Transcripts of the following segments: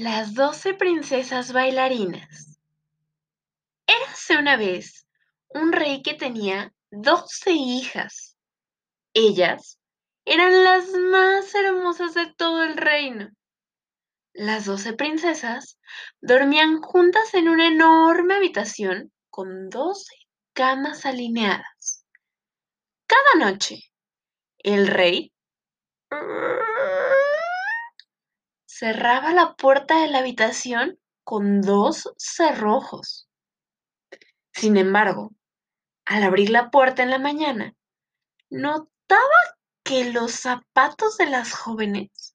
Las doce princesas bailarinas. Érase una vez un rey que tenía doce hijas. Ellas eran las más hermosas de todo el reino. Las doce princesas dormían juntas en una enorme habitación con doce camas alineadas. Cada noche, el rey cerraba la puerta de la habitación con dos cerrojos. Sin embargo, al abrir la puerta en la mañana, notaba que los zapatos de las jóvenes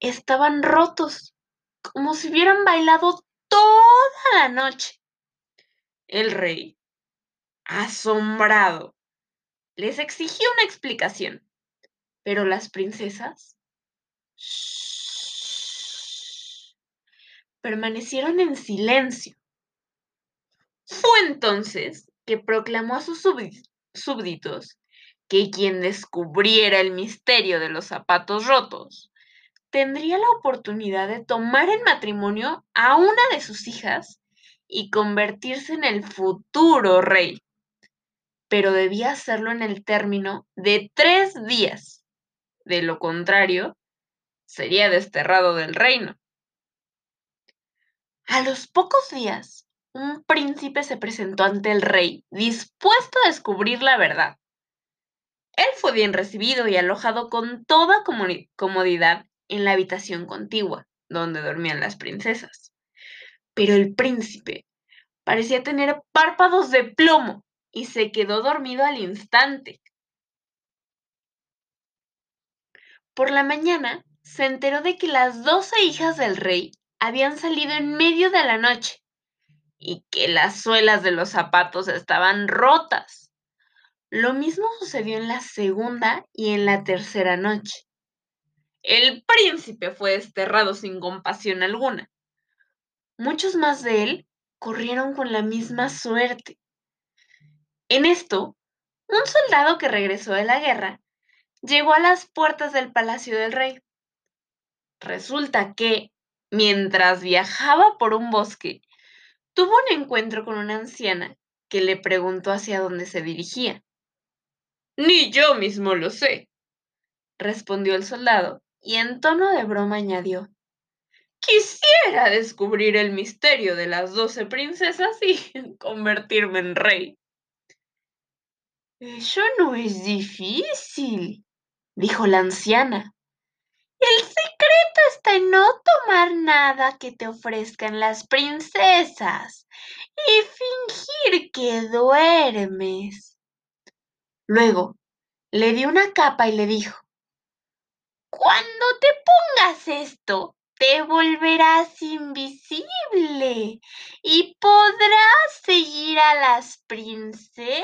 estaban rotos, como si hubieran bailado toda la noche. El rey, asombrado, les exigió una explicación, pero las princesas permanecieron en silencio. Fue entonces que proclamó a sus súbditos que quien descubriera el misterio de los zapatos rotos tendría la oportunidad de tomar en matrimonio a una de sus hijas y convertirse en el futuro rey. Pero debía hacerlo en el término de tres días. De lo contrario, sería desterrado del reino. A los pocos días, un príncipe se presentó ante el rey, dispuesto a descubrir la verdad. Él fue bien recibido y alojado con toda comodidad en la habitación contigua, donde dormían las princesas. Pero el príncipe parecía tener párpados de plomo y se quedó dormido al instante. Por la mañana se enteró de que las doce hijas del rey habían salido en medio de la noche y que las suelas de los zapatos estaban rotas. Lo mismo sucedió en la segunda y en la tercera noche. El príncipe fue desterrado sin compasión alguna. Muchos más de él corrieron con la misma suerte. En esto, un soldado que regresó de la guerra llegó a las puertas del palacio del rey. Resulta que, Mientras viajaba por un bosque, tuvo un encuentro con una anciana que le preguntó hacia dónde se dirigía. Ni yo mismo lo sé, respondió el soldado, y en tono de broma añadió. Quisiera descubrir el misterio de las doce princesas y convertirme en rey. Eso no es difícil, dijo la anciana. El secreto está en no tomar nada que te ofrezcan las princesas y fingir que duermes. Luego le dio una capa y le dijo, Cuando te pongas esto, te volverás invisible y podrás seguir a las princesas.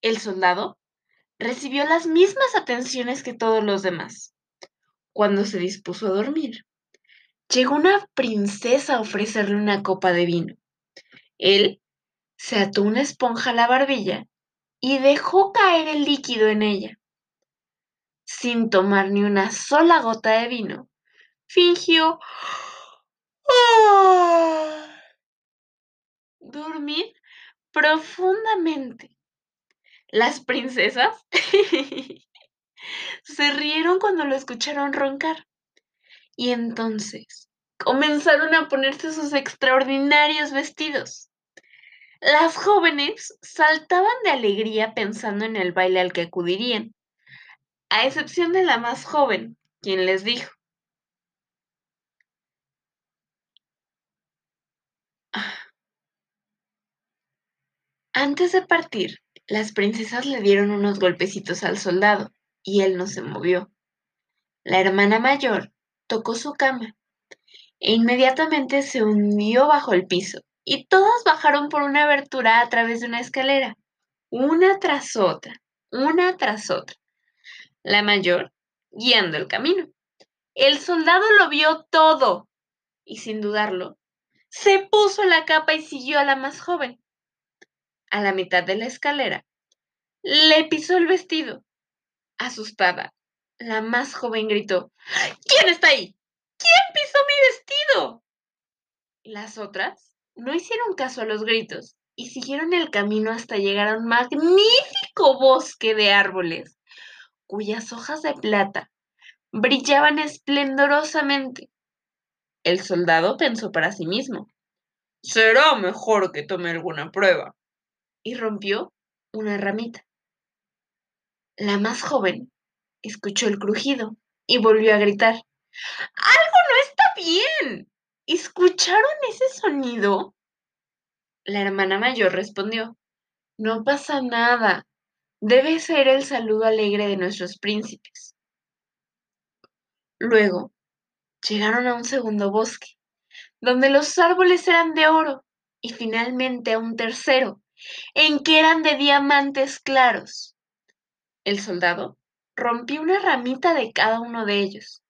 El soldado recibió las mismas atenciones que todos los demás. Cuando se dispuso a dormir, llegó una princesa a ofrecerle una copa de vino. Él se ató una esponja a la barbilla y dejó caer el líquido en ella. Sin tomar ni una sola gota de vino, fingió dormir profundamente las princesas se rieron cuando lo escucharon roncar. Y entonces comenzaron a ponerse sus extraordinarios vestidos. Las jóvenes saltaban de alegría pensando en el baile al que acudirían, a excepción de la más joven, quien les dijo, ah, antes de partir, las princesas le dieron unos golpecitos al soldado, y él no se movió. La hermana mayor tocó su cama, e inmediatamente se hundió bajo el piso, y todas bajaron por una abertura a través de una escalera, una tras otra, una tras otra. La mayor guiando el camino. El soldado lo vio todo, y sin dudarlo, se puso la capa y siguió a la más joven a la mitad de la escalera, le pisó el vestido. Asustada, la más joven gritó, ¿Quién está ahí? ¿Quién pisó mi vestido? Las otras no hicieron caso a los gritos y siguieron el camino hasta llegar a un magnífico bosque de árboles, cuyas hojas de plata brillaban esplendorosamente. El soldado pensó para sí mismo, será mejor que tome alguna prueba, y rompió una ramita. La más joven escuchó el crujido y volvió a gritar, ¡Algo no está bien! ¿Escucharon ese sonido? La hermana mayor respondió, No pasa nada. Debe ser el saludo alegre de nuestros príncipes. Luego llegaron a un segundo bosque, donde los árboles eran de oro, y finalmente a un tercero, en que eran de diamantes claros. El soldado rompió una ramita de cada uno de ellos.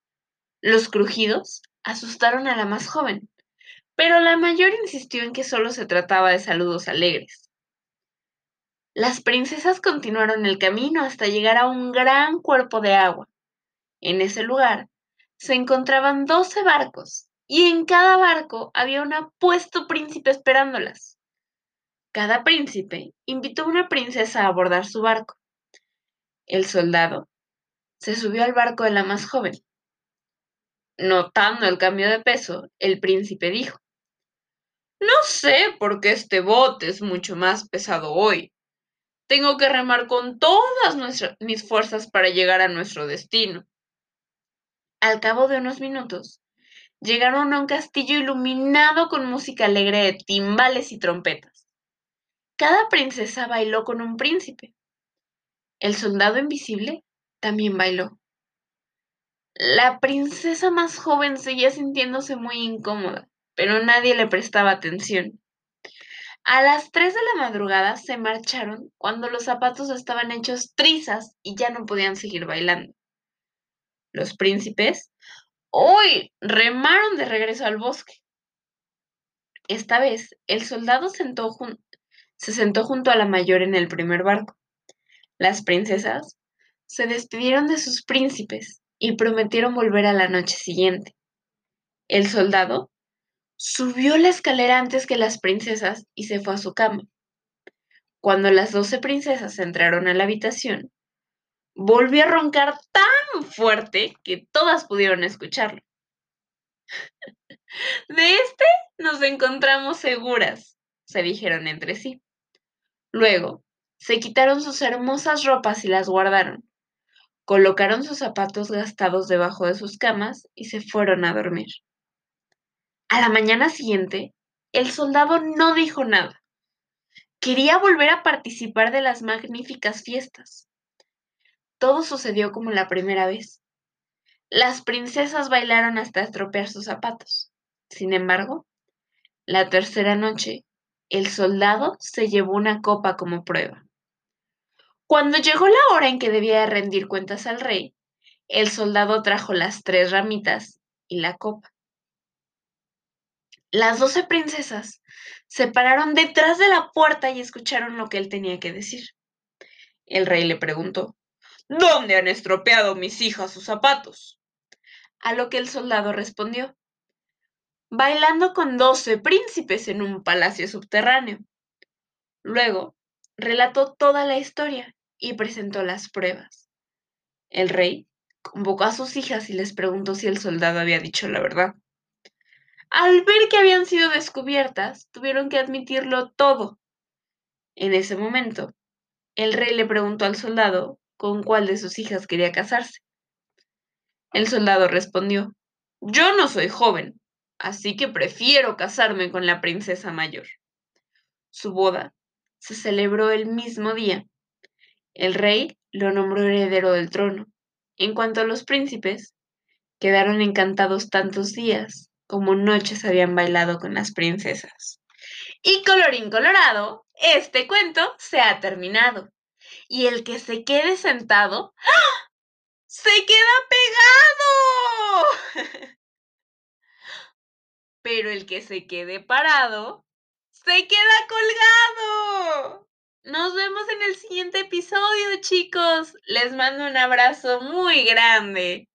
Los crujidos asustaron a la más joven, pero la mayor insistió en que solo se trataba de saludos alegres. Las princesas continuaron el camino hasta llegar a un gran cuerpo de agua. En ese lugar se encontraban doce barcos, y en cada barco había un apuesto príncipe esperándolas. Cada príncipe invitó a una princesa a abordar su barco. El soldado se subió al barco de la más joven. Notando el cambio de peso, el príncipe dijo, No sé por qué este bote es mucho más pesado hoy. Tengo que remar con todas mis fuerzas para llegar a nuestro destino. Al cabo de unos minutos, llegaron a un castillo iluminado con música alegre de timbales y trompetas. Cada princesa bailó con un príncipe. El soldado invisible también bailó. La princesa más joven seguía sintiéndose muy incómoda, pero nadie le prestaba atención. A las tres de la madrugada se marcharon cuando los zapatos estaban hechos trizas y ya no podían seguir bailando. Los príncipes hoy remaron de regreso al bosque. Esta vez el soldado se sentó junto a la mayor en el primer barco. Las princesas se despidieron de sus príncipes y prometieron volver a la noche siguiente. El soldado subió la escalera antes que las princesas y se fue a su cama. Cuando las doce princesas entraron a la habitación, volvió a roncar tan fuerte que todas pudieron escucharlo. De este nos encontramos seguras, se dijeron entre sí. Luego, se quitaron sus hermosas ropas y las guardaron. Colocaron sus zapatos gastados debajo de sus camas y se fueron a dormir. A la mañana siguiente, el soldado no dijo nada. Quería volver a participar de las magníficas fiestas. Todo sucedió como la primera vez. Las princesas bailaron hasta estropear sus zapatos. Sin embargo, la tercera noche, el soldado se llevó una copa como prueba. Cuando llegó la hora en que debía rendir cuentas al rey, el soldado trajo las tres ramitas y la copa. Las doce princesas se pararon detrás de la puerta y escucharon lo que él tenía que decir. El rey le preguntó, ¿Dónde han estropeado mis hijas sus zapatos? A lo que el soldado respondió, bailando con doce príncipes en un palacio subterráneo. Luego relató toda la historia y presentó las pruebas. El rey convocó a sus hijas y les preguntó si el soldado había dicho la verdad. Al ver que habían sido descubiertas, tuvieron que admitirlo todo. En ese momento, el rey le preguntó al soldado con cuál de sus hijas quería casarse. El soldado respondió, Yo no soy joven, así que prefiero casarme con la princesa mayor. Su boda se celebró el mismo día. El rey lo nombró heredero del trono. En cuanto a los príncipes, quedaron encantados tantos días como noches habían bailado con las princesas. Y colorín colorado, este cuento se ha terminado. Y el que se quede sentado, ¡ah! se queda pegado. Pero el que se quede parado, se queda colgado. Nos vemos en el siguiente episodio, chicos. Les mando un abrazo muy grande.